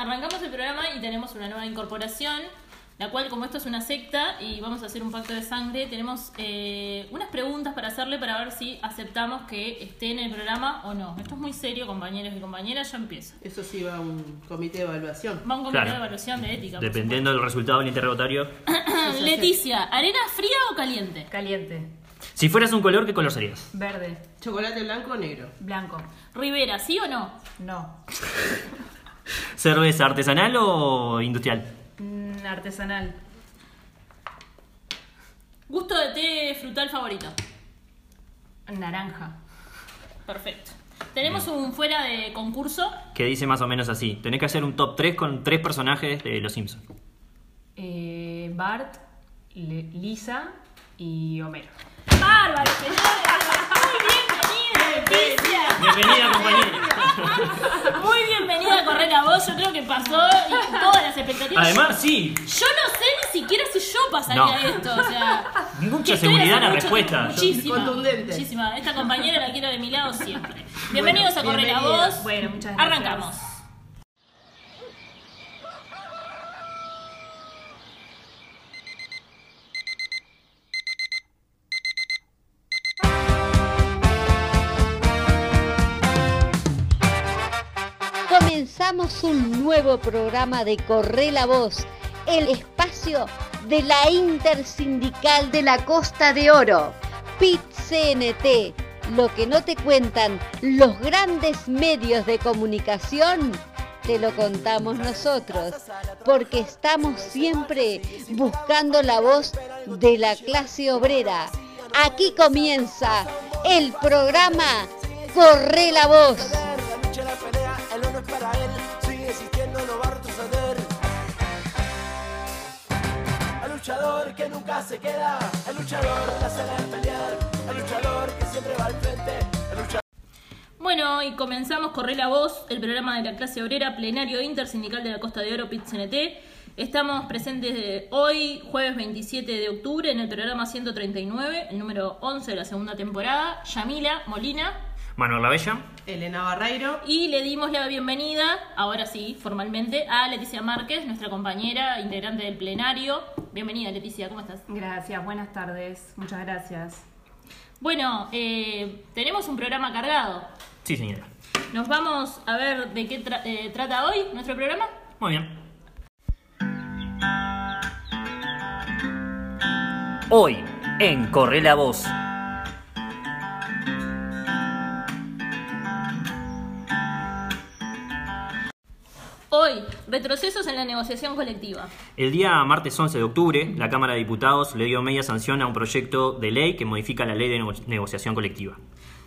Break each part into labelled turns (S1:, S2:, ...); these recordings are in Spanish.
S1: Arrancamos el programa y tenemos una nueva incorporación, la cual como esto es una secta y vamos a hacer un pacto de sangre, tenemos eh, unas preguntas para hacerle para ver si aceptamos que esté en el programa o no. Esto es muy serio, compañeros y compañeras, ya empieza.
S2: Eso sí va a un comité de evaluación.
S1: Va un comité
S3: Claro.
S1: de evaluación de ética.
S3: Dependiendo del resultado del interrogatorio.
S1: Leticia, ¿arena fría o caliente?
S4: Caliente.
S3: Si fueras un color, ¿qué color serías?
S4: Verde.
S2: Chocolate blanco o negro.
S4: Blanco.
S1: Rivera, ¿sí o no?
S4: No.
S3: ¿Cerveza artesanal o industrial?
S4: Mm, artesanal.
S1: ¿Gusto de té frutal favorito?
S4: Naranja.
S1: Perfecto. Tenemos un fuera de concurso.
S3: Que dice más o menos así. Tenés que hacer un top 3 con tres personajes de Los Simpsons.
S4: Eh, Bart, Le- Lisa y Homero.
S1: ¡Bárbaro, señores! ¡Muy bienvenida,
S3: Bienvenida, compañera.
S1: Muy bienvenida a Correr a Vos. Yo creo que pasó y todas las expectativas.
S3: Además, sí.
S1: Yo no sé ni siquiera si yo pasaría
S3: No.
S1: esto. O sea,
S3: Mucha seguridad en la
S1: mucho
S3: respuesta.
S1: Muchísima.
S2: Contundente.
S1: Muchísima. Esta compañera la quiero de mi lado siempre. Bienvenidos a Correr a
S2: bienvenida.
S1: Vos.
S4: Bueno, muchas gracias.
S1: Arrancamos.
S5: Un nuevo programa de Corre la Voz, el espacio de la Intersindical de la Costa de Oro, PIT-CNT, lo que no te cuentan los grandes medios de comunicación, te lo contamos nosotros, porque estamos siempre buscando la voz de la clase obrera. Aquí comienza el programa Corre la Voz.
S6: Luchador que nunca se queda. El luchador la sabe pelear. El luchador que siempre va al frente. El luchador.
S1: Bueno, y comenzamos Corre la Voz, el programa de la clase obrera plenario intersindical de la Costa de Oro, PIT-CNT. Estamos presentes de hoy, jueves 27 de octubre, en el programa 139, el número 11 de la segunda temporada. Yamila Molina.
S3: Manuel Lavella.
S2: Elena Barreiro.
S1: Y le dimos la bienvenida, ahora sí, formalmente, a Leticia Márquez, nuestra compañera integrante del plenario. Bienvenida, Leticia, ¿cómo estás?
S4: Gracias, buenas tardes. Muchas gracias.
S1: Bueno, eh, tenemos un programa cargado.
S3: Sí, señora.
S1: Nos vamos a ver de qué tra- eh, trata hoy nuestro programa.
S3: Muy bien. Hoy, en Corre la Voz.
S1: Retrocesos en la negociación colectiva.
S3: El día martes 11 de octubre, la Cámara de Diputados le dio media sanción a un proyecto de ley que modifica la ley de nego- negociación colectiva.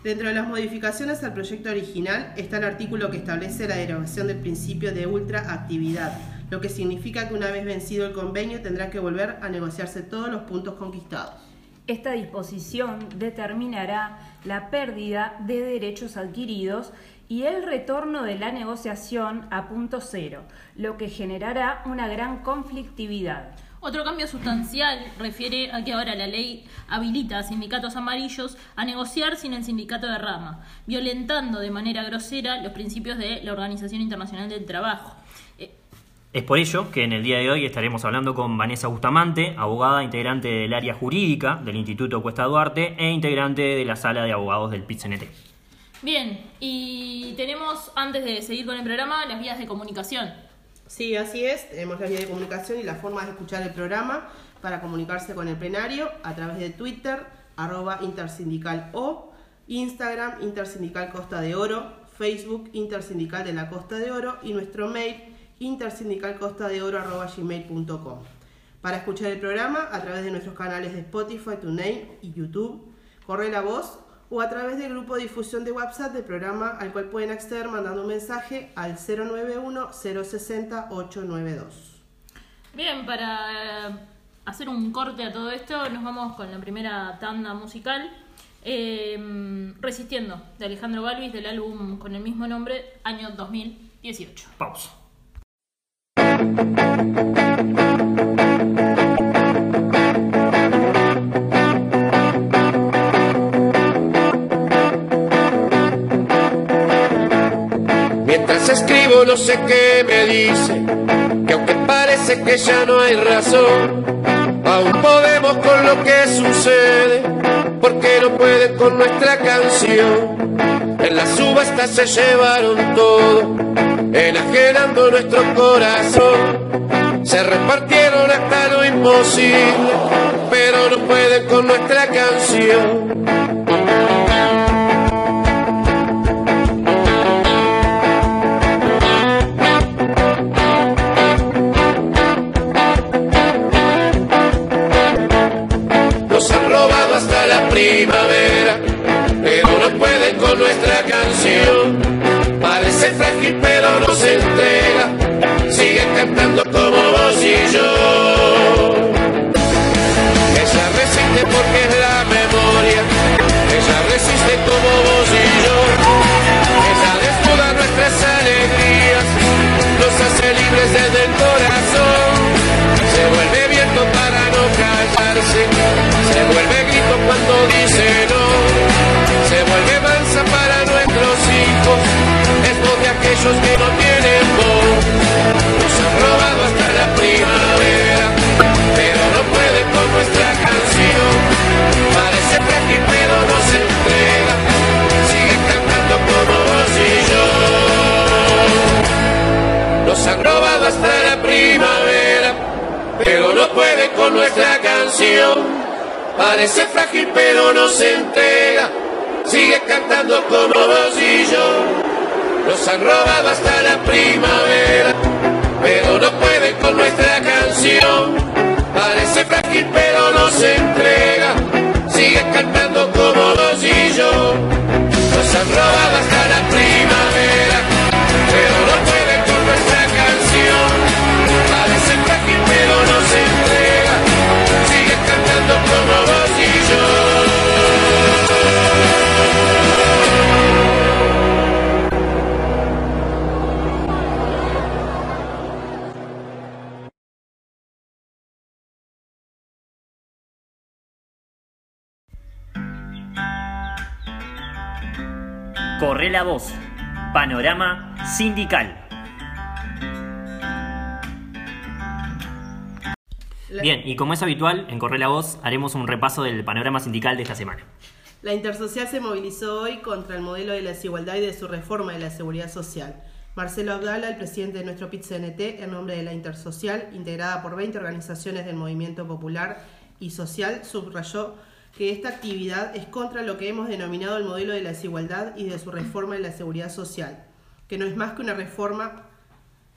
S2: Dentro de las modificaciones al proyecto original está el artículo que establece la derogación del principio de ultraactividad, lo que significa que una vez vencido el convenio tendrá que volver a negociarse todos los puntos conquistados.
S4: Esta disposición determinará la pérdida de derechos adquiridos y el retorno de la negociación a punto cero, lo que generará una gran conflictividad.
S1: Otro cambio sustancial refiere a que ahora la ley habilita a sindicatos amarillos a negociar sin el sindicato de rama, violentando de manera grosera los principios de la Organización Internacional del Trabajo. Eh,
S3: Es por ello que en el día de hoy estaremos hablando con Vanessa Bustamante, abogada integrante del área jurídica del Instituto Cuesta Duarte e integrante de la sala de abogados del PIT-CNT.
S1: Bien, y tenemos, antes de seguir con el programa, las vías de comunicación.
S2: Sí, así es. Tenemos la vía de comunicación y la forma de escuchar el programa para comunicarse con el plenario a través de Twitter, arroba intersindical o, Instagram, intersindical Costa de Oro, Facebook, intersindical de la Costa de Oro y nuestro mail, intersindicalcostadeoro arroba gmail.com. Para escuchar el programa a través de nuestros canales de Spotify, TuneIn y YouTube, corre la voz o a través del grupo de difusión de WhatsApp del programa al cual pueden acceder mandando un mensaje al 091-060-892.
S1: Bien, para eh, hacer un corte a todo esto, nos vamos con la primera tanda musical. eh, Resistiendo, de Alejandro Balvis, del álbum con el mismo nombre, año 2018.
S3: Pausa.
S7: No sé qué me dice, que aunque parece que ya no hay razón, aún podemos con lo que sucede, porque no pueden con nuestra canción. En la subasta se llevaron todo, enajenando nuestro corazón. Se repartieron hasta lo imposible, pero no pueden con nuestra canción. Hasta la primavera, pero no pueden con nuestra canción. Parece frágil, pero no se entrega. Sigue cantando como vos y yo. Ella resiste porque Nos han robado hasta la primavera, pero no puede con nuestra canción. Parece frágil pero no se entrega, sigue cantando como vos y yo. Nos han robado hasta la primavera, pero no puede con nuestra canción. Parece frágil pero no se entrega, sigue cantando como vos y yo. Nos han robado hasta la primavera, pero no
S3: Corre la voz. Panorama sindical. Bien, y como es habitual, en Corre la voz haremos un repaso del panorama sindical de esta semana.
S2: La Intersocial se movilizó hoy contra el modelo de la desigualdad y de su reforma de la seguridad social. Marcelo Abdala, el presidente de nuestro PIT-CNT, en nombre de la Intersocial, integrada por 20 organizaciones del movimiento popular y social, subrayó que esta actividad es contra lo que hemos denominado el modelo de la desigualdad y de su reforma de la seguridad social, que no es más que una reforma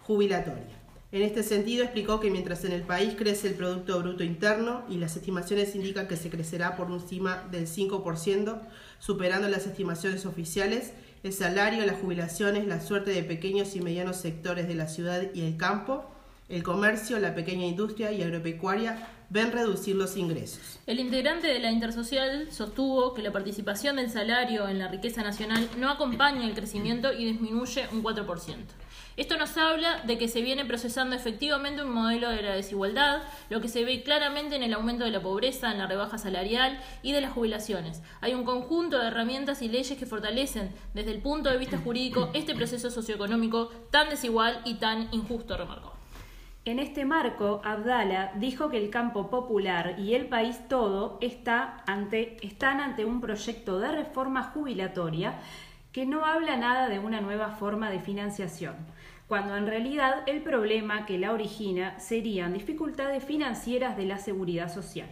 S2: jubilatoria. En este sentido, explicó que mientras en el país crece el Producto Bruto Interno y las estimaciones indican que se crecerá por encima del 5%, superando las estimaciones oficiales, el salario, las jubilaciones, la suerte de pequeños y medianos sectores de la ciudad y el campo, el comercio, la pequeña industria y agropecuaria ven reducir los ingresos.
S1: El integrante de la Intersocial sostuvo que la participación del salario en la riqueza nacional no acompaña el crecimiento y disminuye un 4%. Esto nos habla de que se viene procesando efectivamente un modelo de la desigualdad, lo que se ve claramente en el aumento de la pobreza, en la rebaja salarial y de las jubilaciones. Hay un conjunto de herramientas y leyes que fortalecen desde el punto de vista jurídico este proceso socioeconómico tan desigual y tan injusto, remarcó.
S4: En este marco, Abdala dijo que el campo popular y el país todo está ante, están ante un proyecto de reforma jubilatoria que no habla nada de una nueva forma de financiación, cuando en realidad el problema que la origina serían dificultades financieras de la seguridad social.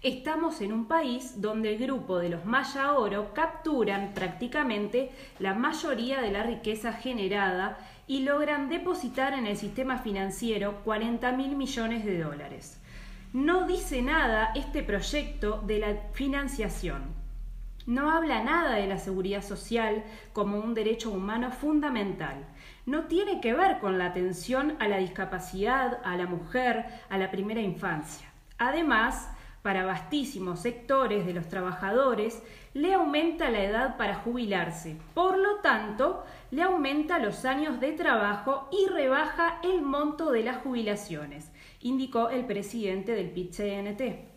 S4: Estamos en un país donde el grupo de los Maya Oro capturan prácticamente la mayoría de la riqueza generada y logran depositar en el sistema financiero 40 mil millones de dólares. No dice nada este proyecto de la financiación. No habla nada de la seguridad social como un derecho humano fundamental. No tiene que ver con la atención a la discapacidad, a la mujer, a la primera infancia. Además, para vastísimos sectores de los trabajadores, le aumenta la edad para jubilarse. Por lo tanto, le aumenta los años de trabajo y rebaja el monto de las jubilaciones, indicó el presidente del PIT-CNT.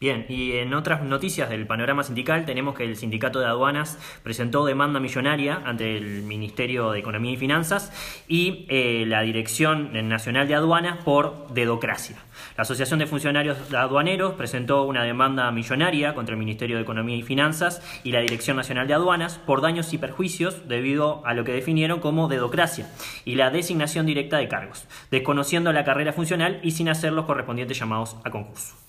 S3: Bien, y en otras noticias del panorama sindical tenemos que el sindicato de aduanas presentó demanda millonaria ante el Ministerio de Economía y Finanzas y eh, la Dirección Nacional de Aduanas por dedocracia. La Asociación de Funcionarios Aduaneros presentó una demanda millonaria contra el Ministerio de Economía y Finanzas y la Dirección Nacional de Aduanas por daños y perjuicios debido a lo que definieron como dedocracia y la designación directa de cargos, desconociendo la carrera funcional y sin hacer los correspondientes llamados a concurso.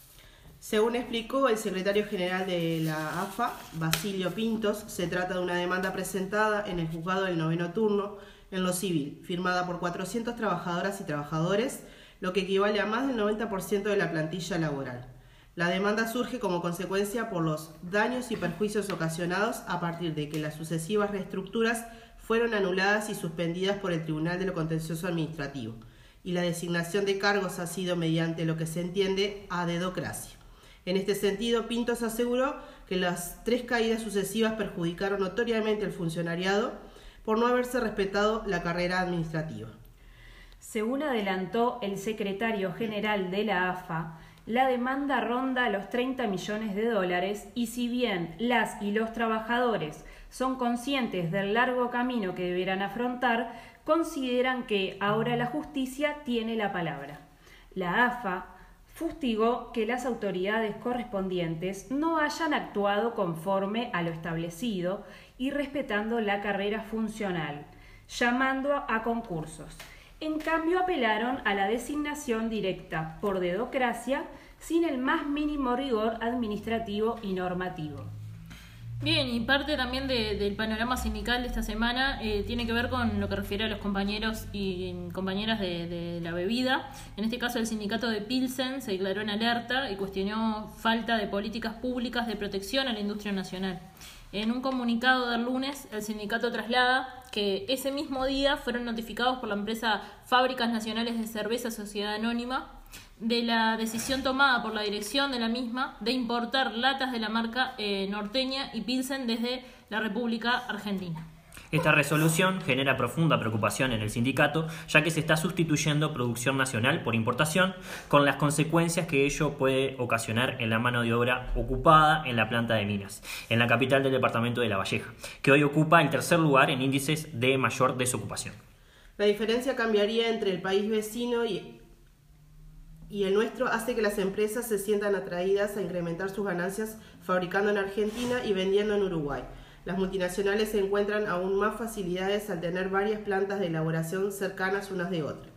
S2: Según explicó el secretario general de la AFA, Basilio Pintos, se trata de una demanda presentada en el juzgado del noveno turno en lo civil, firmada por 400 trabajadoras y trabajadores, lo que equivale a más del 90% de la plantilla laboral. La demanda surge como consecuencia por los daños y perjuicios ocasionados a partir de que las sucesivas reestructuras fueron anuladas y suspendidas por el Tribunal de lo Contencioso Administrativo, y la designación de cargos ha sido mediante lo que se entiende a dedocracia. En este sentido, Pintos aseguró que las tres caídas sucesivas perjudicaron notoriamente al funcionariado por no haberse respetado la carrera administrativa.
S4: Según adelantó el secretario general de la AFA, la demanda ronda los 30 millones de dólares y si bien las y los trabajadores son conscientes del largo camino que deberán afrontar, consideran que ahora la justicia tiene la palabra. La AFA fustigó que las autoridades correspondientes no hayan actuado conforme a lo establecido y respetando la carrera funcional, llamando a concursos. En cambio, apelaron a la designación directa por dedocracia sin el más mínimo rigor administrativo y normativo.
S1: Bien, y parte también del panorama sindical de esta semana eh, tiene que ver con lo que refiere a los compañeros y compañeras de, la bebida. En este caso, el sindicato de Pilsen se declaró en alerta y cuestionó falta de políticas públicas de protección a la industria nacional. En un comunicado del lunes, el sindicato traslada que ese mismo día fueron notificados por la empresa Fábricas Nacionales de Cerveza Sociedad Anónima de la decisión tomada por la dirección de la misma de importar latas de la marca eh, norteña y Pilsen desde la República Argentina.
S3: Esta resolución genera profunda preocupación en el sindicato, ya que se está sustituyendo producción nacional por importación, con las consecuencias que ello puede ocasionar en la mano de obra ocupada en la planta de minas, en la capital del departamento de La Valleja, que hoy ocupa el tercer lugar en índices de mayor desocupación.
S2: La diferencia cambiaría entre el país vecino y y el nuestro hace que las empresas se sientan atraídas a incrementar sus ganancias fabricando en Argentina y vendiendo en Uruguay. Las multinacionales encuentran aún más facilidades al tener varias plantas de elaboración cercanas unas de otras.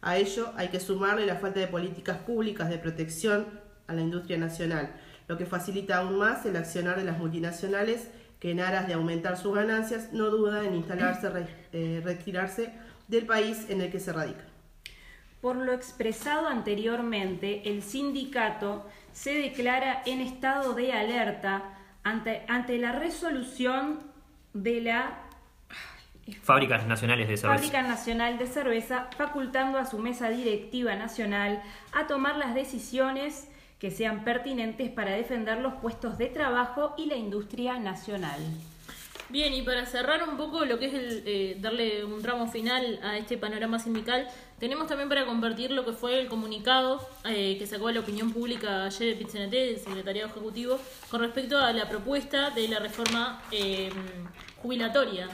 S2: A ello hay que sumarle la falta de políticas públicas de protección a la industria nacional, lo que facilita aún más el accionar de las multinacionales que en aras de aumentar sus ganancias no dudan en instalarse, eh, retirarse del país en el que se radican.
S4: Por lo expresado anteriormente, el sindicato se declara en estado de alerta ante, ante la resolución de la
S3: Fábricas Nacionales de Cerveza.
S4: Fábrica Nacional de Cerveza, facultando a su mesa directiva nacional a tomar las decisiones que sean pertinentes para defender los puestos de trabajo y la industria nacional.
S1: Bien, y para cerrar un poco lo que es el, eh, darle un tramo final a este panorama sindical, tenemos también para compartir lo que fue el comunicado eh, que sacó a la opinión pública ayer el PITCNT, del Secretariado Ejecutivo, con respecto a la propuesta de la reforma eh, jubilatoria.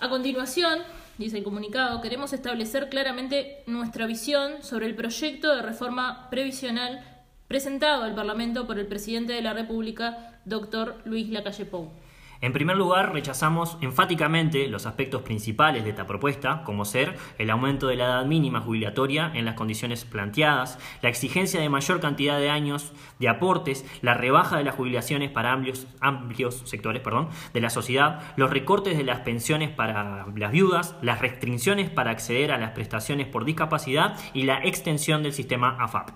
S1: A continuación, dice el comunicado, queremos establecer claramente nuestra visión sobre el proyecto de reforma previsional presentado al Parlamento por el presidente de la República, doctor Luis Lacalle Pou.
S3: En primer lugar, rechazamos enfáticamente los aspectos principales de esta propuesta, como ser el aumento de la edad mínima jubilatoria en las condiciones planteadas, la exigencia de mayor cantidad de años de aportes, la rebaja de las jubilaciones para amplios, sectores de la sociedad, los recortes de las pensiones para las viudas, las restricciones para acceder a las prestaciones por discapacidad y la extensión del sistema AFAP.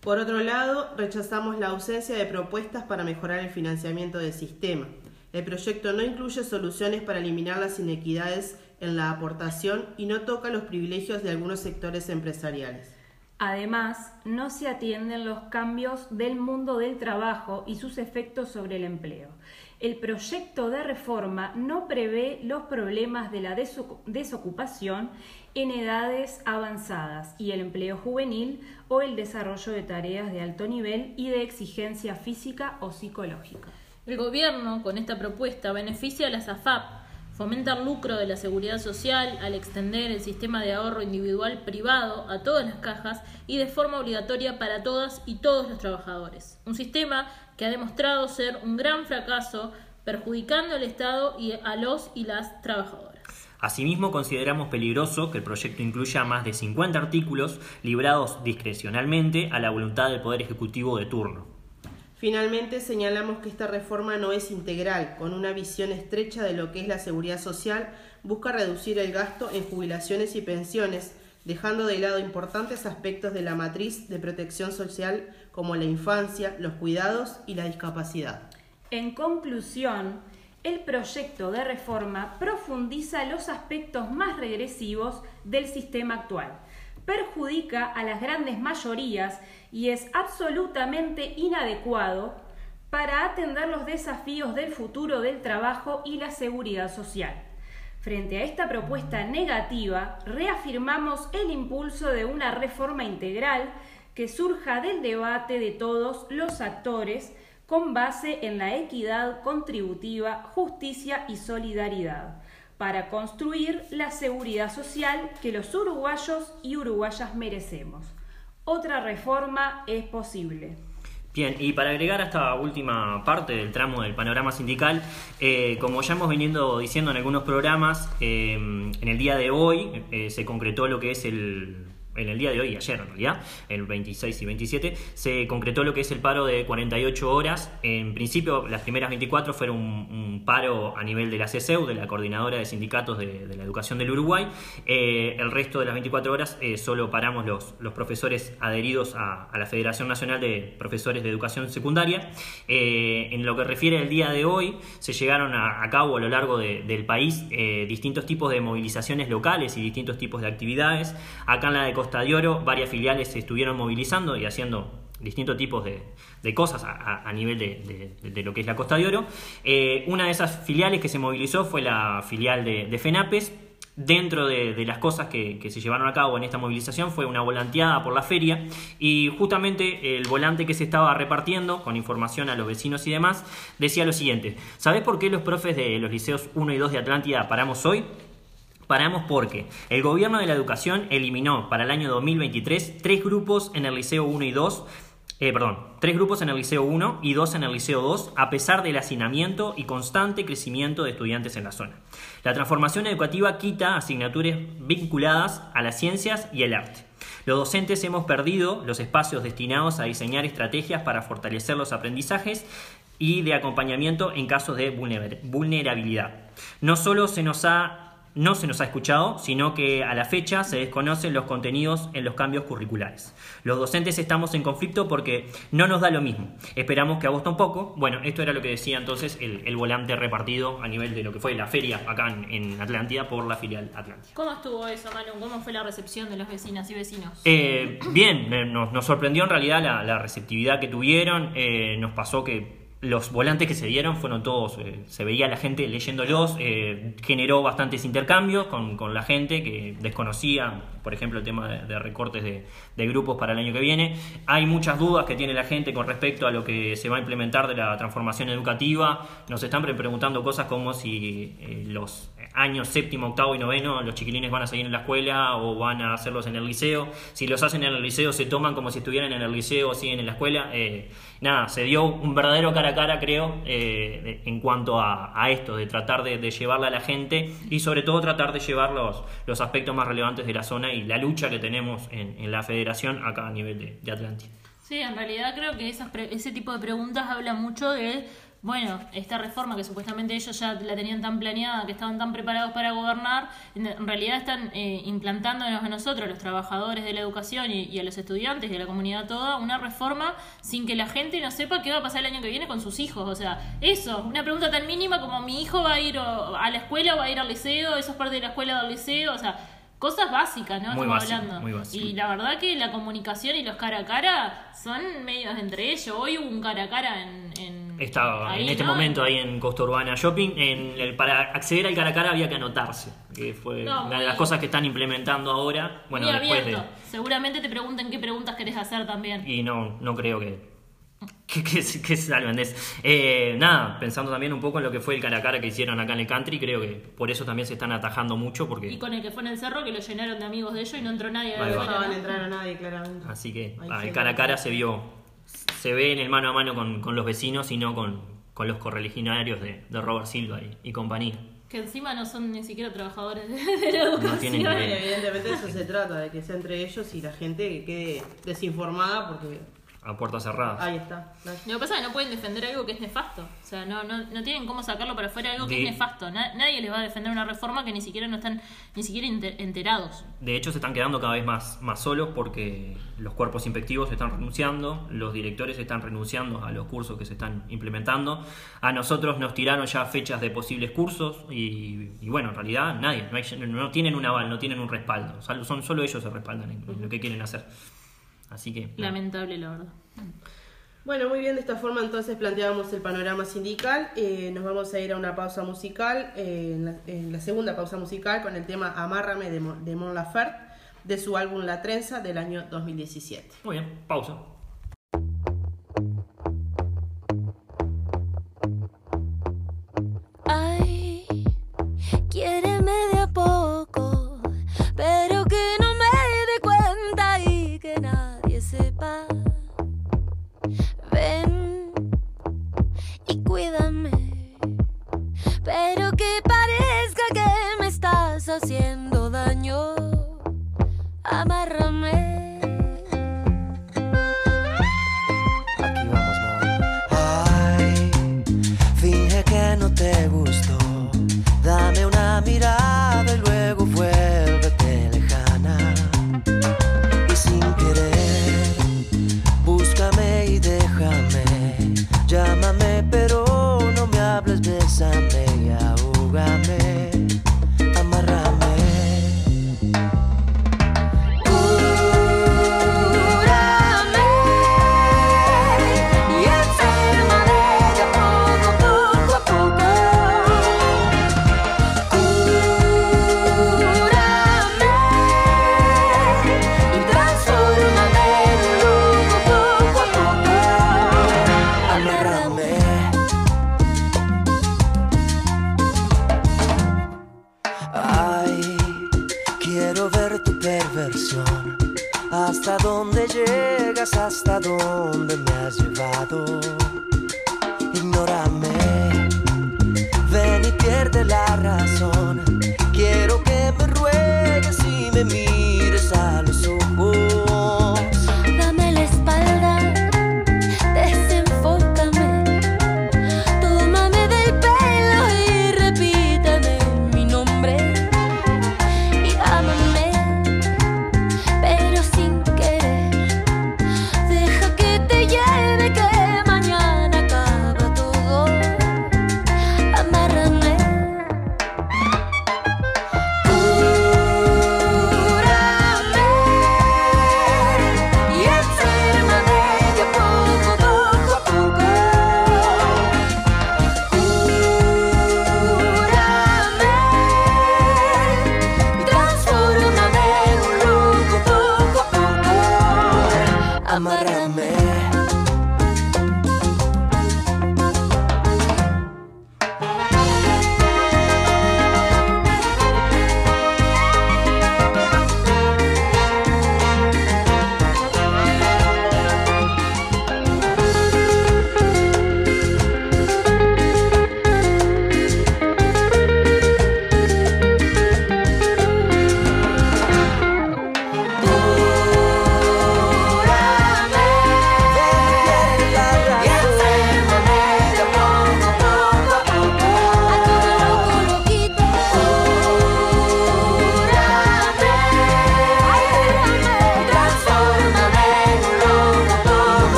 S2: Por otro lado, rechazamos la ausencia de propuestas para mejorar el financiamiento del sistema. El proyecto no incluye soluciones para eliminar las inequidades en la aportación y no toca los privilegios de algunos sectores empresariales.
S4: Además, no se atienden los cambios del mundo del trabajo y sus efectos sobre el empleo. El proyecto de reforma no prevé los problemas de la desocupación en edades avanzadas y el empleo juvenil o el desarrollo de tareas de alto nivel y de exigencia física o psicológica.
S1: El gobierno, con esta propuesta, beneficia a las AFAP, fomenta el lucro de la seguridad social al extender el sistema de ahorro individual privado a todas las cajas y de forma obligatoria para todas y todos los trabajadores. Un sistema que ha demostrado ser un gran fracaso, perjudicando al Estado y a los y las trabajadoras.
S3: Asimismo, consideramos peligroso que el proyecto incluya más de 50 artículos librados discrecionalmente a la voluntad del Poder Ejecutivo de turno.
S2: Finalmente, señalamos que esta reforma no es integral, con una visión estrecha de lo que es la seguridad social, busca reducir el gasto en jubilaciones y pensiones, dejando de lado importantes aspectos de la matriz de protección social como la infancia, los cuidados y la discapacidad.
S4: En conclusión, el proyecto de reforma profundiza los aspectos más regresivos del sistema actual, perjudica a las grandes mayorías y es absolutamente inadecuado para atender los desafíos del futuro del trabajo y la seguridad social. Frente a esta propuesta negativa, reafirmamos el impulso de una reforma integral que surja del debate de todos los actores con base en la equidad contributiva, justicia y solidaridad, para construir la seguridad social que los uruguayos y uruguayas merecemos. Otra reforma es posible.
S3: Bien, y para agregar a esta última parte del tramo del panorama sindical, eh, como ya hemos venido diciendo en algunos programas, eh, en el día de hoy eh, se concretó lo que es el en el día de hoy, ayer en realidad, el 26 y 27, se concretó lo que es el paro de 48 horas. En principio, las primeras 24 fueron un, paro a nivel de la CCEU, de la Coordinadora de Sindicatos de, la Educación del Uruguay. Eh, el resto de las 24 horas eh, solo paramos los, los profesores adheridos a, la Federación Nacional de Profesores de Educación Secundaria. Eh, en lo que refiere al día de hoy, se llegaron a, cabo a lo largo del país distintos tipos de movilizaciones locales y distintos tipos de actividades. Acá en la de Costa de Oro, varias filiales se estuvieron movilizando y haciendo distintos tipos de, cosas a, nivel de, lo que es la Costa de Oro. Eh, una de esas filiales que se movilizó fue la filial de, FENAPES. Dentro de, las cosas que, se llevaron a cabo en esta movilización fue una volanteada por la feria y justamente el volante que se estaba repartiendo con información a los vecinos y demás decía lo siguiente, ¿sabés por qué los profes de los liceos 1 y 2 de Atlántida paramos hoy? Paramos porque el gobierno de la educación eliminó para el año 2023 tres grupos en el liceo 1 y 2, eh, perdón, tres grupos en el liceo 1 y dos en el liceo 2, a pesar del hacinamiento y constante crecimiento de estudiantes en la zona. La transformación educativa quita asignaturas vinculadas a las ciencias y el arte. Los docentes hemos perdido los espacios destinados a diseñar estrategias para fortalecer los aprendizajes y de acompañamiento en casos de vulnerabilidad. No solo se nos ha no se nos ha escuchado, sino que a la fecha se desconocen los contenidos en los cambios curriculares. Los docentes estamos en conflicto porque no nos da lo mismo. Esperamos que a vos tampoco. Bueno, esto era lo que decía entonces el, volante repartido a nivel de lo que fue la feria acá en, Atlántida por la filial Atlántida.
S1: ¿Cómo estuvo eso, Manu? ¿Cómo fue la recepción de las vecinas y vecinos?
S3: Eh, bien, nos, sorprendió en realidad la, receptividad que tuvieron. Eh, nos pasó que los volantes que se dieron fueron todos, eh, se veía la gente leyéndolos, eh, generó bastantes intercambios con, con, la gente que desconocía, por ejemplo, el tema de, recortes de, grupos para el año que viene. Hay muchas dudas que tiene la gente con respecto a lo que se va a implementar de la transformación educativa. Nos están preguntando cosas como si eh, los años séptimo, octavo y noveno los chiquilines van a seguir en la escuela o van a hacerlos en el liceo. Si los hacen en el liceo se toman como si estuvieran en el liceo o siguen en la escuela. nada, se dio un verdadero cara cara, creo, eh, en cuanto a, esto, de tratar de, llevarle a la gente y sobre todo tratar de llevar los, los aspectos más relevantes de la zona y la lucha que tenemos en, la federación acá a nivel de, de Atlántida.
S1: Sí, en realidad creo que ese tipo de preguntas habla mucho de bueno, esta reforma que supuestamente ellos ya la tenían tan planeada, que estaban tan preparados para gobernar, en realidad están eh, implantándonos a nosotros, los trabajadores de la educación y, a los estudiantes y a la comunidad toda, una reforma sin que la gente no sepa qué va a pasar el año que viene con sus hijos. O sea, eso, una pregunta tan mínima como mi hijo va a ir a la escuela o va a ir al liceo, eso es parte de la escuela o del liceo, o sea, cosas básicas, ¿no?
S3: Muy
S1: Estamos
S3: básico,
S1: hablando.
S3: muy básico.
S1: Y la verdad que la comunicación y los cara a cara son medios entre ellos. Hoy hubo un cara a cara en... en
S3: Está
S1: ahí,
S3: en este
S1: ¿no?
S3: momento ahí en Costa Urbana Shopping. En el, para acceder al cara a cara había que anotarse, que fue
S1: No,
S3: una de las cosas que están implementando ahora. Bueno, después de.
S1: Seguramente te pregunten qué preguntas querés hacer también.
S3: Y no, no creo que. Que, que, que eso. Eh, nada, pensando también un poco en lo que fue el cara a cara que hicieron acá en el country, creo que por eso también se están atajando mucho. porque
S1: Y con el que fue en el cerro, que lo llenaron de amigos de ellos y no entró nadie.
S3: Ahí
S1: de
S3: va.
S2: No dejaban
S1: ¿no?
S2: entrar a nadie, claramente.
S3: Así que
S2: Ahí
S3: ah, el cara a cara se vio, se ve en el mano a mano con, con los vecinos y no con, con los correligionarios de, de Robert Silva y, y compañía.
S1: Que encima no son ni siquiera trabajadores de, de la educación.
S3: idea.
S2: Evidentemente de eso se trata, de que sea entre ellos y la gente que quede desinformada porque
S3: A puertas cerradas.
S2: ahí está.
S1: Lo que pasa es que no pueden defender algo que es nefasto. O sea, no, no, no tienen cómo sacarlo para afuera algo que
S3: De-
S1: es nefasto. Na- nadie les va a defender una reforma que ni siquiera no están ni siquiera enter- enterados.
S3: De hecho, se están quedando cada vez más, más solos porque los cuerpos inspectivos están renunciando, los directores están renunciando a los cursos que se están implementando. A nosotros nos tiraron ya fechas de posibles cursos y, y bueno, en realidad nadie, no, hay- no tienen un aval, no tienen un respaldo. Son solo ellos se respaldan en, en lo que quieren hacer. Así que. nada.
S1: Lamentable, la verdad.
S2: Bueno, muy bien, de esta forma entonces planteamos el panorama sindical. Eh, nos vamos a ir a una pausa musical, eh, en, la, en la segunda pausa musical con el tema Amárrame de, Mon- de Mon Laferte, de su álbum La Trenza del año 2017.
S3: Muy bien, pausa.
S8: Ay, quiéreme de a poco, pero pero que parezca que me estás haciendo daño. Amárrame.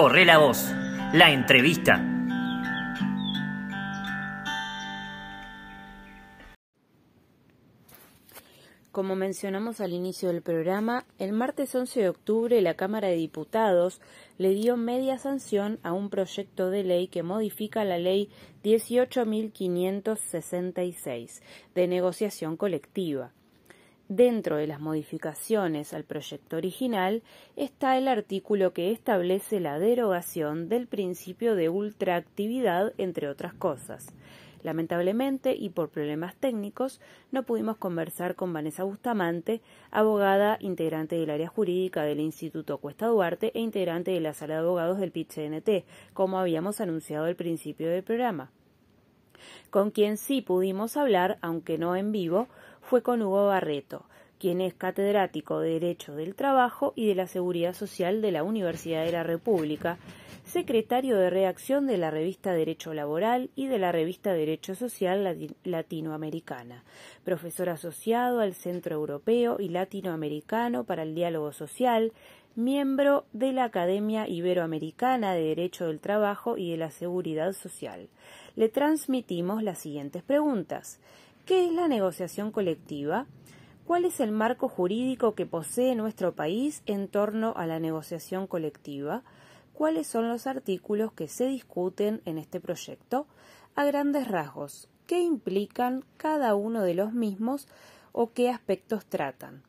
S3: Corre la voz, la entrevista.
S9: Como mencionamos al inicio del programa, el martes 11 de octubre la Cámara de Diputados le dio media sanción a un proyecto de ley que modifica la ley 18.566 de negociación colectiva. Dentro de las modificaciones al proyecto original está el artículo que establece la derogación del principio de ultraactividad, entre otras cosas. Lamentablemente, y por problemas técnicos, no pudimos conversar con Vanessa Bustamante, abogada integrante del área jurídica del Instituto Cuesta Duarte e integrante de la sala de abogados del PIT-CNT, como habíamos anunciado al principio del programa. Con quien sí pudimos hablar, aunque no en vivo, fue con Hugo Barreto, quien es catedrático de Derecho del Trabajo y de la Seguridad Social de la Universidad de la República, secretario de redacción de la revista Derecho Laboral y de la revista Derecho Social Latinoamericana, profesor asociado al Centro Europeo y Latinoamericano para el Diálogo Social, miembro de la Academia Iberoamericana de Derecho del Trabajo y de la Seguridad Social. Le transmitimos las siguientes preguntas. ¿Qué es la negociación colectiva? ¿Cuál es el marco jurídico que posee nuestro país en torno a la negociación colectiva? ¿Cuáles son los artículos que se discuten en este proyecto? A grandes rasgos, ¿qué implican cada uno de los mismos o qué aspectos tratan?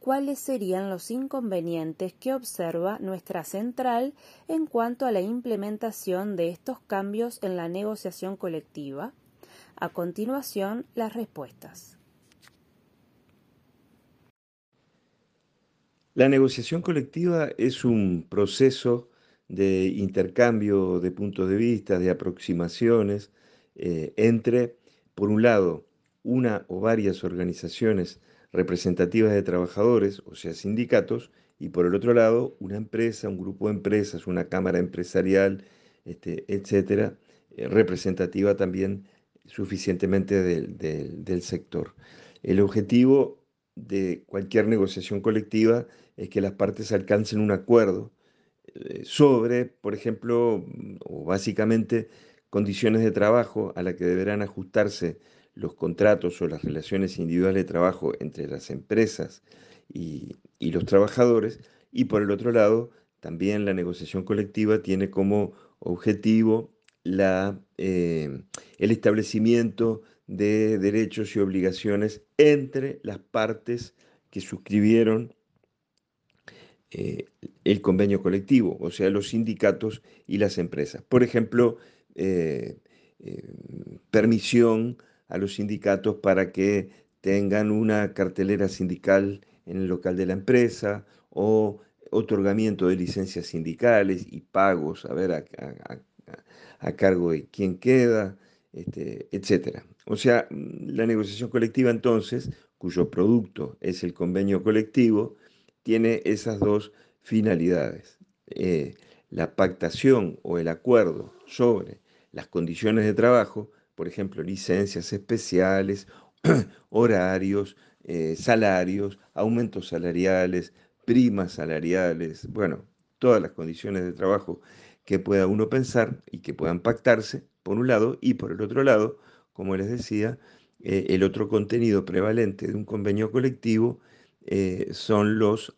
S9: ¿Cuáles serían los inconvenientes que observa nuestra central en cuanto a la implementación de estos cambios en la negociación colectiva? A continuación, las respuestas.
S10: La negociación colectiva es un proceso de intercambio de puntos de vista, de aproximaciones eh, entre, por un lado, una o varias organizaciones representativas de trabajadores, o sea, sindicatos, y por el otro lado, una empresa, un grupo de empresas, una cámara empresarial, este, etcétera, eh, representativa también suficientemente del, sector. El objetivo de cualquier negociación colectiva es que las partes alcancen un acuerdo eh, sobre, por ejemplo, o básicamente, condiciones de trabajo a las que deberán ajustarse los contratos o las relaciones individuales de trabajo entre las empresas y, los trabajadores. Y por el otro lado, también la negociación colectiva tiene como objetivo eh, el establecimiento de derechos y obligaciones entre las partes que suscribieron eh, el convenio colectivo, o sea, los sindicatos y las empresas. Por ejemplo, eh, permisión a los sindicatos para que tengan una cartelera sindical en el local de la empresa o otorgamiento de licencias sindicales y pagos, a ver, a, cargo de quién queda, este, etc. O sea, la negociación colectiva entonces, cuyo producto es el convenio colectivo, tiene esas dos finalidades. Eh, la pactación o el acuerdo sobre las condiciones de trabajo por ejemplo, licencias especiales, horarios, eh, salarios, aumentos salariales, primas salariales, bueno, todas las condiciones de trabajo que pueda uno pensar y que puedan pactarse, por un lado, y por el otro lado, como les decía, eh, el otro contenido prevalente de un convenio colectivo eh, son los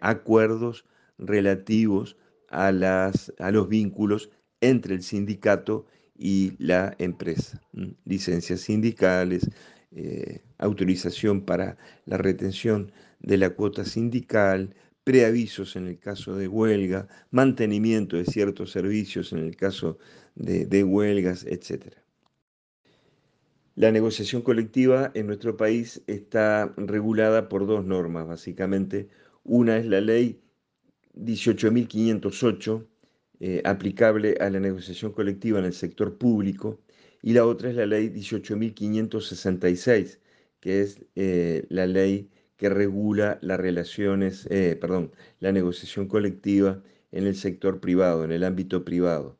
S10: acuerdos relativos a, las, a los vínculos entre el sindicato y la empresa. Licencias sindicales, eh, autorización para la retención de la cuota sindical, preavisos en el caso de huelga, mantenimiento de ciertos servicios en el caso de, huelgas, etc. La negociación colectiva en nuestro país está regulada por dos normas, básicamente. Una es la ley 18.508 eh, aplicable a la negociación colectiva en el sector público, y la otra es la ley 18.566, que es eh, la ley que regula las relaciones, eh, perdón, la negociación colectiva en el sector privado, en el ámbito privado.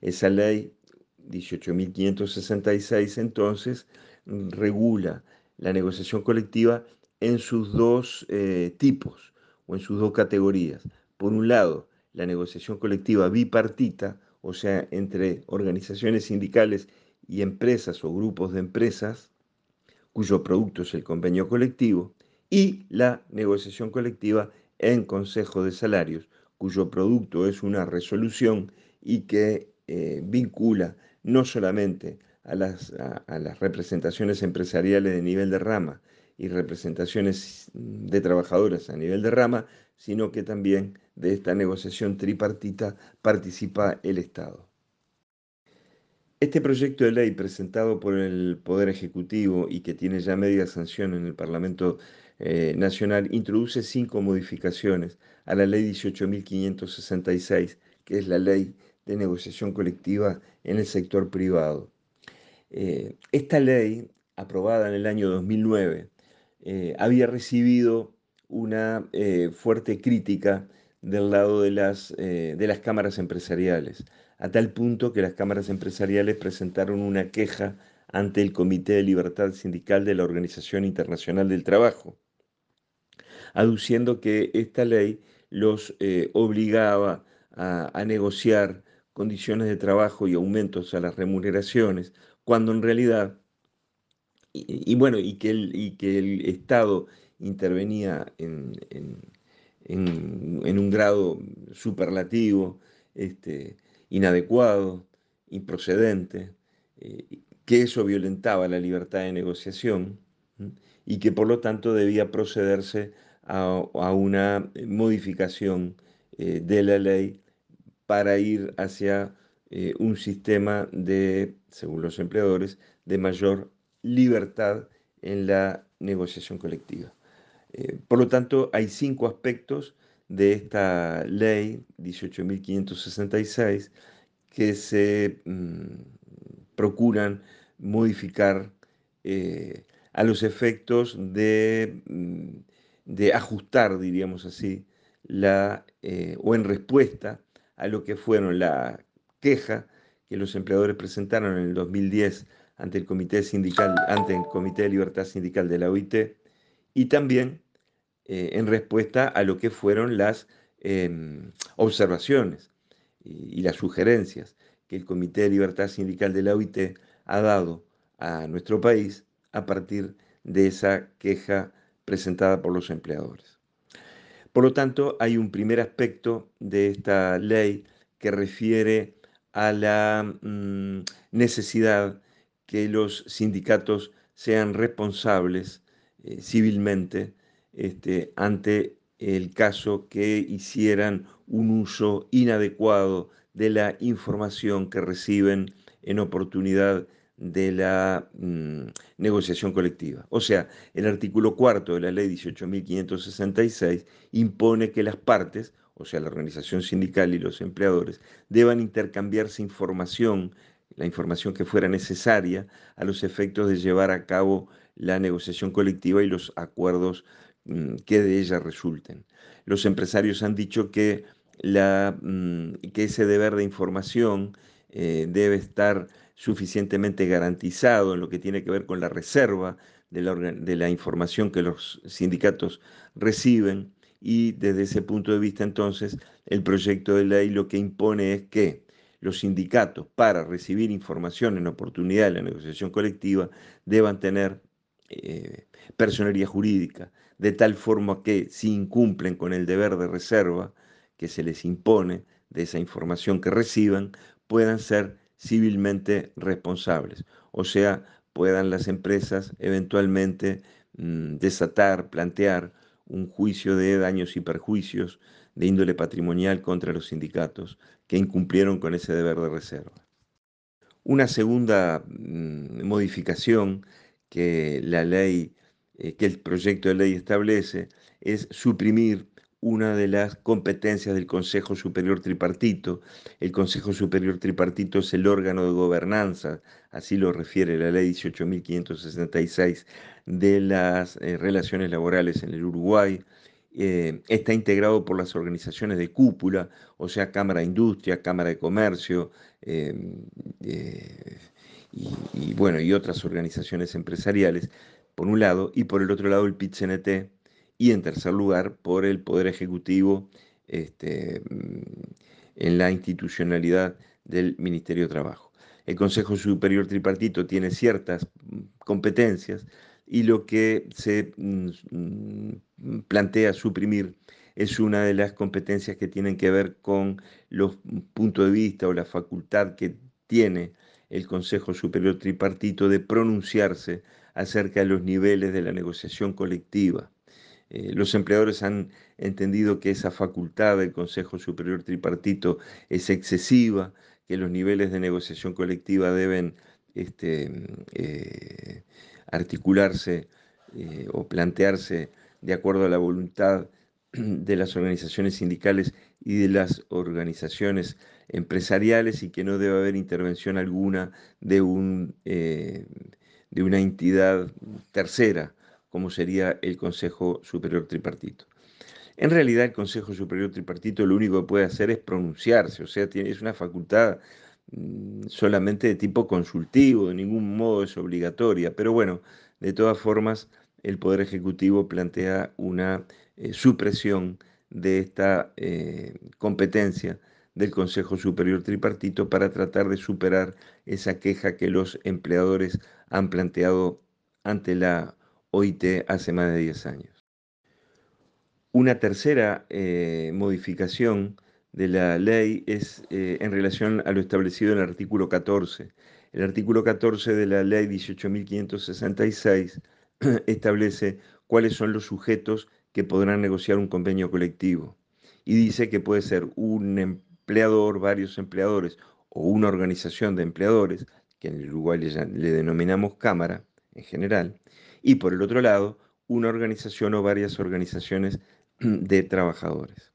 S10: Esa ley 18.566 entonces regula la negociación colectiva en sus dos tipos o en sus dos categorías. Por un lado, la negociación colectiva bipartita, o sea, entre organizaciones sindicales y empresas o grupos de empresas, cuyo producto es el convenio colectivo, y la negociación colectiva en Consejo de Salarios, cuyo producto es una resolución y que eh, vincula no solamente a las, a las representaciones empresariales de nivel de rama y representaciones de trabajadoras a nivel de rama, sino que también de esta negociación tripartita participa el Estado. Este proyecto de ley presentado por el Poder Ejecutivo y que tiene ya media sanción en el Parlamento eh, Nacional introduce cinco modificaciones a la ley 18.566, que es la ley de negociación colectiva en el sector privado. Eh, esta ley, aprobada en el año 2009, eh, había recibido una fuerte crítica del lado de las, de las cámaras empresariales a tal punto que las cámaras empresariales presentaron una queja ante el Comité de Libertad Sindical de la Organización Internacional del Trabajo, aduciendo que esta ley los eh, obligaba a, negociar condiciones de trabajo y aumentos a las remuneraciones, cuando en realidad, y, bueno, y que, el, y que el Estado intervenía en, en un grado superlativo, este, inadecuado, improcedente, eh, que eso violentaba la libertad de negociación y que por lo tanto debía procederse a, una modificación eh, de la ley para ir hacia eh, un sistema de, según los empleadores, de mayor libertad en la negociación colectiva. por lo tanto, hay cinco aspectos de esta ley 18.566 que se mm, procuran modificar eh, a los efectos de, mm, de, ajustar, diríamos así, la, eh, o en respuesta a lo que fueron la queja que los empleadores presentaron en el 2010 ante el Comité Sindical, ante el Comité de Libertad Sindical de la OIT, y también eh, en respuesta a lo que fueron las em, observaciones y, las sugerencias que el Comité de Libertad Sindical de la OIT ha dado a nuestro país a partir de esa queja presentada por los empleadores. Por lo tanto, hay un primer aspecto de esta ley que refiere a la mm, necesidad que los sindicatos sean responsables eh, civilmente este, ante el caso que hicieran un uso inadecuado de la información que reciben en oportunidad de la mm, negociación colectiva. O sea, el artículo cuarto de la ley 18.566 impone que las partes, o sea, la organización sindical y los empleadores, deban intercambiarse información, la información que fuera necesaria a los efectos de llevar a cabo la negociación colectiva y los acuerdos que de ella resulten. Los empresarios han dicho que, la, mm, que ese deber de información eh, debe estar suficientemente garantizado en lo que tiene que ver con la reserva de la, información que los sindicatos reciben y desde ese punto de vista entonces el proyecto de ley lo que impone es que los sindicatos para recibir información en oportunidad de la negociación colectiva deban tener eh, jurídica, de tal forma que si incumplen con el deber de reserva que se les impone de esa información que reciban, puedan ser civilmente responsables. O sea, puedan las empresas eventualmente mm, desatar, plantear un juicio de daños y perjuicios de índole patrimonial contra los sindicatos que incumplieron con ese deber de reserva. Una segunda mm, modificación que la ley eh, que el proyecto de ley establece es suprimir una de las competencias del Consejo Superior Tripartito. El Consejo Superior Tripartito es el órgano de gobernanza, así lo refiere la ley 18.566 de las eh, relaciones laborales en el Uruguay. Eh, está integrado por las organizaciones de cúpula, o sea, Cámara de Industria, Cámara de Comercio, y, bueno, y otras organizaciones empresariales por un lado, y por el otro lado el PIT-CNT, y en tercer lugar por el Poder Ejecutivo este, mm, en la institucionalidad del Ministerio de Trabajo. El Consejo Superior Tripartito tiene ciertas mm, competencias y lo que se mm, plantea suprimir es una de las competencias que tienen que ver con los puntos de vista o la facultad que tiene el Consejo Superior Tripartito de pronunciarse acerca de los niveles de la negociación colectiva. Eh, los empleadores han entendido que esa facultad del Consejo Superior Tripartito es excesiva, que los niveles de negociación colectiva deben este, eh, articularse eh, o plantearse de acuerdo a la voluntad de las organizaciones sindicales y de las organizaciones empresariales y que no debe haber intervención alguna de, un, de una entidad tercera, como sería el Consejo Superior Tripartito. En realidad el Consejo Superior Tripartito lo único que puede hacer es pronunciarse, o sea, tiene, es una facultad mm, solamente de tipo consultivo, de ningún modo es obligatoria, pero bueno, de todas formas el Poder Ejecutivo plantea una eh, supresión de esta eh, competencia del Consejo Superior Tripartito para tratar de superar esa queja que los empleadores han planteado ante la OIT hace más de 10 años. Una tercera eh, modificación de la ley es en relación a lo establecido en el artículo 14. El artículo 14 de la ley 18.566 establece cuáles son los sujetos que podrán negociar un convenio colectivo. Y dice que puede ser un empleador, varios empleadores o una organización de empleadores, que en el Uruguay le, denominamos Cámara en general, y por el otro lado, una organización o varias organizaciones de trabajadores.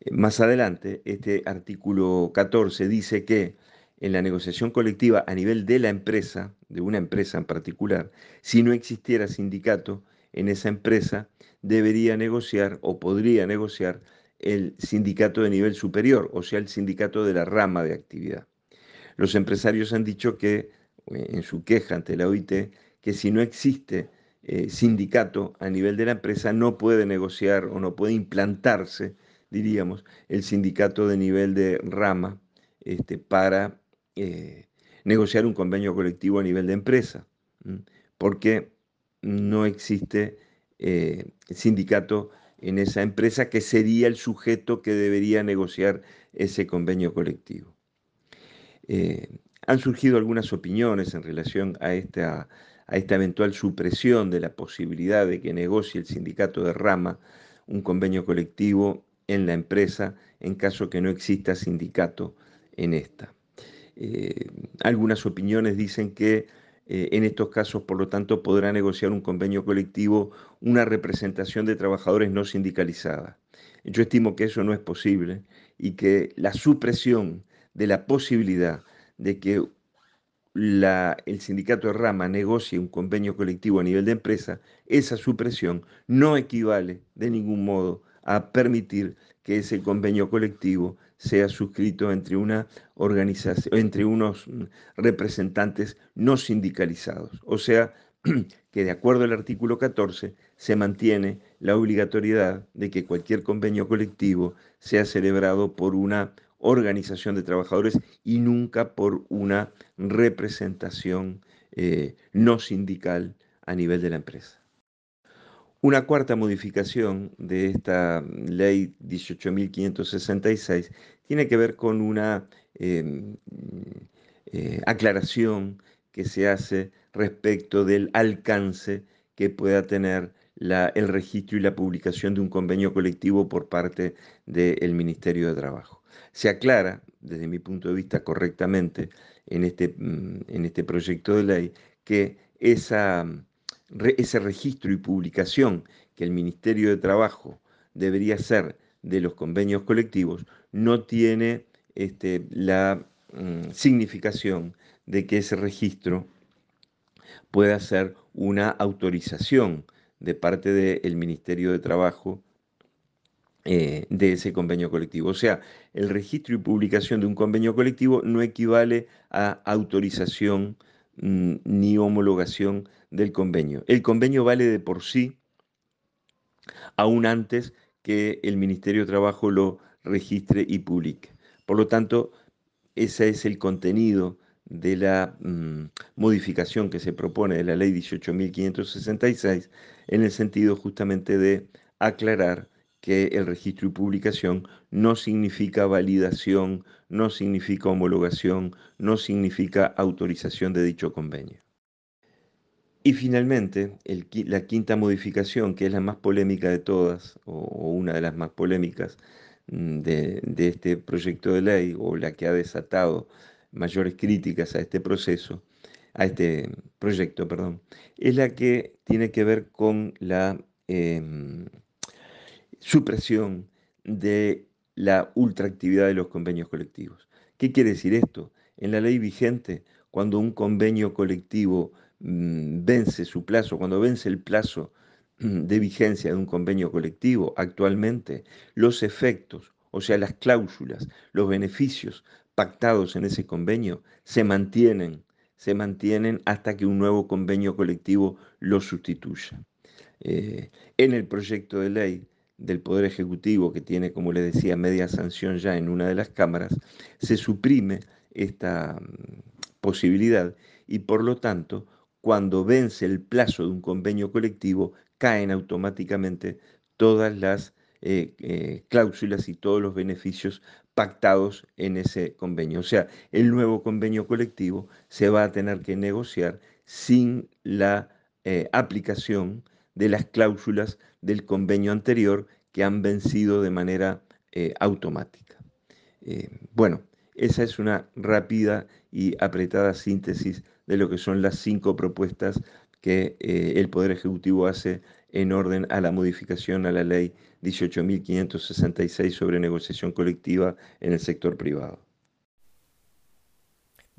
S10: Eh, más adelante, este artículo 14 dice que en la negociación colectiva a nivel de la empresa, de una empresa en particular, si no existiera sindicato en esa empresa, debería negociar o podría negociar el sindicato de nivel superior, o sea, el sindicato de la rama de actividad. Los empresarios han dicho que, eh, en su queja ante la OIT, que si no existe eh, sindicato a nivel de la empresa, no puede negociar o no puede implantarse, diríamos, el sindicato de nivel de rama este, para eh, negociar un convenio colectivo a nivel de empresa, porque no existe sindicato en esa empresa que sería el sujeto que debería negociar ese convenio colectivo. Eh, han surgido algunas opiniones en relación a esta, a esta eventual supresión de la posibilidad de que negocie el sindicato de rama un convenio colectivo en la empresa en caso que no exista sindicato en esta. Eh, algunas opiniones dicen que eh, en estos casos, por lo tanto, podrá negociar un convenio colectivo una representación de trabajadores no sindicalizada. Yo estimo que eso no es posible y que la supresión de la posibilidad de que el sindicato de rama negocie un convenio colectivo a nivel de empresa, esa supresión no equivale de ningún modo a permitir que ese convenio colectivo sea suscrito entre una organización, entre unos representantes no sindicalizados. O sea, que de acuerdo al artículo 14 se mantiene la obligatoriedad de que cualquier convenio colectivo sea celebrado por una organización de trabajadores y nunca por una representación eh, no sindical a nivel de la empresa. Una cuarta modificación de esta ley 18.566 tiene que ver con una em, eh, aclaración que se hace respecto del alcance que pueda tener el registro y la publicación de un convenio colectivo por parte del Ministerio de Trabajo. Se aclara, desde mi punto de vista correctamente, en este, mm, en este proyecto de ley, que esa ese registro y publicación que el Ministerio de Trabajo debería hacer de los convenios colectivos no tiene este, la mm, significación de que ese registro pueda ser una autorización de parte del Ministerio de Trabajo eh, de ese convenio colectivo. O sea, el registro y publicación de un convenio colectivo no equivale a autorización ni homologación del convenio. El convenio vale de por sí, aún antes que el Ministerio de Trabajo lo registre y publique. Por lo tanto, ese es el contenido de la mm, modificación que se propone de la ley 18.566 en el sentido justamente de aclarar que el registro y publicación no significa validación, no significa homologación, no significa autorización de dicho convenio. Y finalmente, la quinta modificación, que es la más polémica de todas, o, una de las más polémicas mm, de, este proyecto de ley, o la que ha desatado mayores críticas a este proceso, a este proyecto, perdón, es la que tiene que ver con la em, supresión de la ultraactividad de los convenios colectivos. ¿Qué quiere decir esto? En la ley vigente, cuando un convenio colectivo mm, vence su plazo, cuando vence el plazo mm, de vigencia de un convenio colectivo, actualmente los efectos, o sea, las cláusulas, los beneficios pactados en ese convenio se mantienen, se mantienen hasta que un nuevo convenio colectivo lo sustituya. Eh, en el proyecto de ley del Poder Ejecutivo, que tiene, como le decía, media sanción ya en una de las cámaras, se suprime esta mm, posibilidad y por lo tanto, cuando vence el plazo de un convenio colectivo, caen automáticamente todas las eh, eh, cláusulas y todos los beneficios pactados en ese convenio. O sea, el nuevo convenio colectivo se va a tener que negociar sin la eh, aplicación de las cláusulas del convenio anterior que han vencido de manera eh, automática. Eh, bueno, esa es una rápida y apretada síntesis de lo que son las cinco propuestas que el Poder Ejecutivo hace en orden a la modificación a la ley 18.566 sobre negociación colectiva en el sector privado.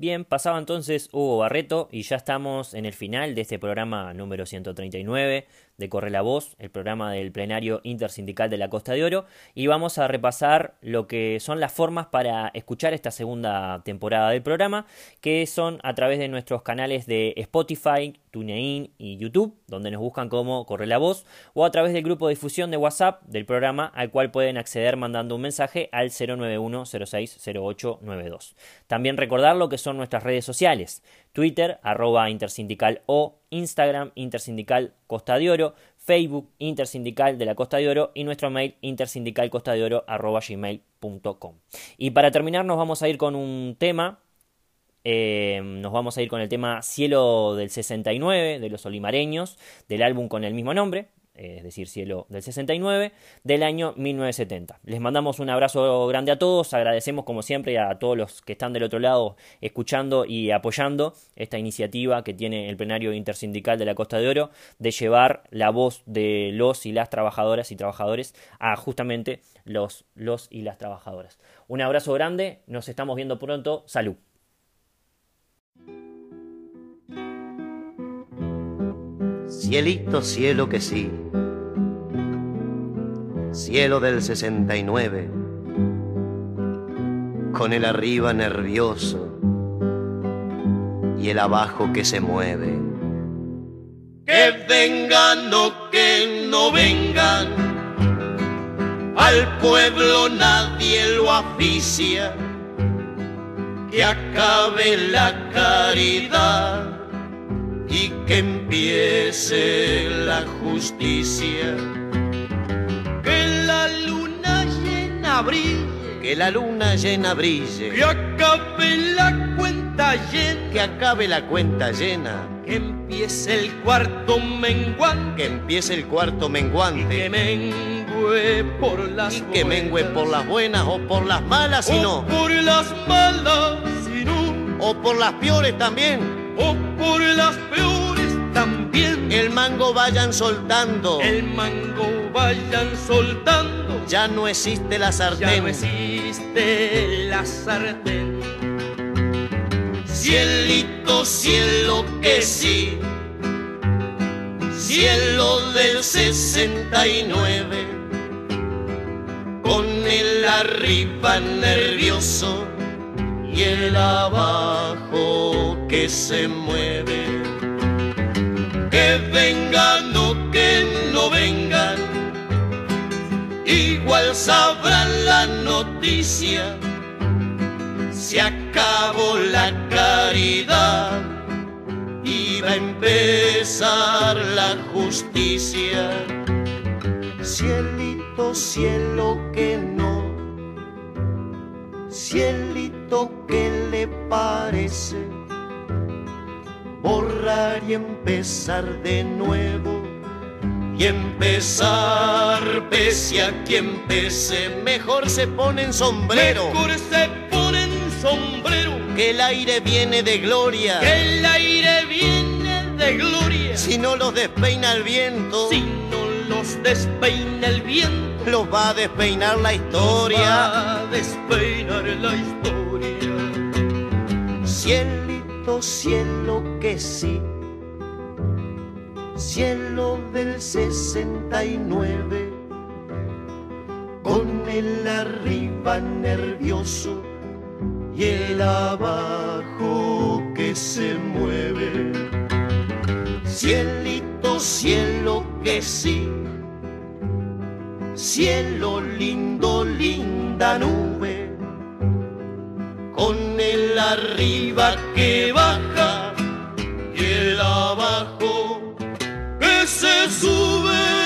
S3: Bien, pasaba entonces Hugo Barreto y ya estamos en el final de este programa número 139 de Corre la Voz, el programa del plenario intersindical de la Costa de Oro, y vamos a repasar lo que son las formas para escuchar esta segunda temporada del programa, que son a través de nuestros canales de Spotify, TuneIn y YouTube, donde nos buscan como Corre la Voz, o a través del grupo de difusión de WhatsApp del programa, al cual pueden acceder mandando un mensaje al 091 060892. También recordar lo que son nuestras redes sociales. Twitter, arroba intersindical o Instagram, intersindical Costa de Oro, Facebook, intersindical de la Costa de Oro y nuestro mail intersindicalcostadeoro arroba gmail.com. Y para terminar nos vamos a ir con un tema, eh, nos vamos a ir con el tema Cielo del 69 de los olimareños, del álbum con el mismo nombre, es decir, Cielo del 69, del año 1970. Les mandamos un abrazo grande a todos, agradecemos como siempre a todos los que están del otro lado escuchando y apoyando esta iniciativa que tiene el plenario intersindical de la Costa de Oro de llevar la voz de los y las trabajadoras y trabajadores a justamente los, los y las trabajadoras. Un abrazo grande, nos estamos viendo pronto, salud.
S6: Cielito, cielo que sí. Cielo del 69. Con el arriba nervioso y el abajo que se mueve.
S7: Que vengan o que no vengan, al pueblo nadie lo aficia. Que acabe la caridad y que empiece la justicia. Que la luna llena brille,
S6: Que la luna llena brille.
S7: que acabe la cuenta llena,
S6: Que acabe la cuenta llena.
S7: que empiece el cuarto menguante,
S6: Que empiece el cuarto
S7: que
S6: menguante.
S7: mengue por las
S6: Y que mengue por las buenas o por las malas, si
S7: o
S6: no.
S7: por las malas, si no,
S6: O por las peores también.
S7: O por las peores también.
S6: El mango vayan soltando.
S7: el mango vayan soltando.
S6: Ya no existe la
S7: Ya
S6: sartén.
S7: no existe la sartén. Cielito, cielo que sí. Cielo del 69. Con el arriba nervioso y el abajo que se mueve. Que vengan o que no vengan
S6: igual sabrán la noticia. Se acabó la caridad y va a empezar la justicia. Cielito, cielo que no, cielito que le parece borrar y empezar de nuevo. Y empezar, pese a quien pese, mejor se ponen sombrero. Mejor se ponen sombrero. Que el aire viene de gloria. Que el aire viene de gloria. Si no los despeina el viento. Si no los despeina el viento. Los va a despeinar la historia. va a despeinar la historia. Cielito, cielo que sí cielo del 69, con el arriba nervioso y el abajo que se mueve. Cielito, cielo que sí, cielo lindo, linda nube, con el arriba que baja y el abajo que se sube.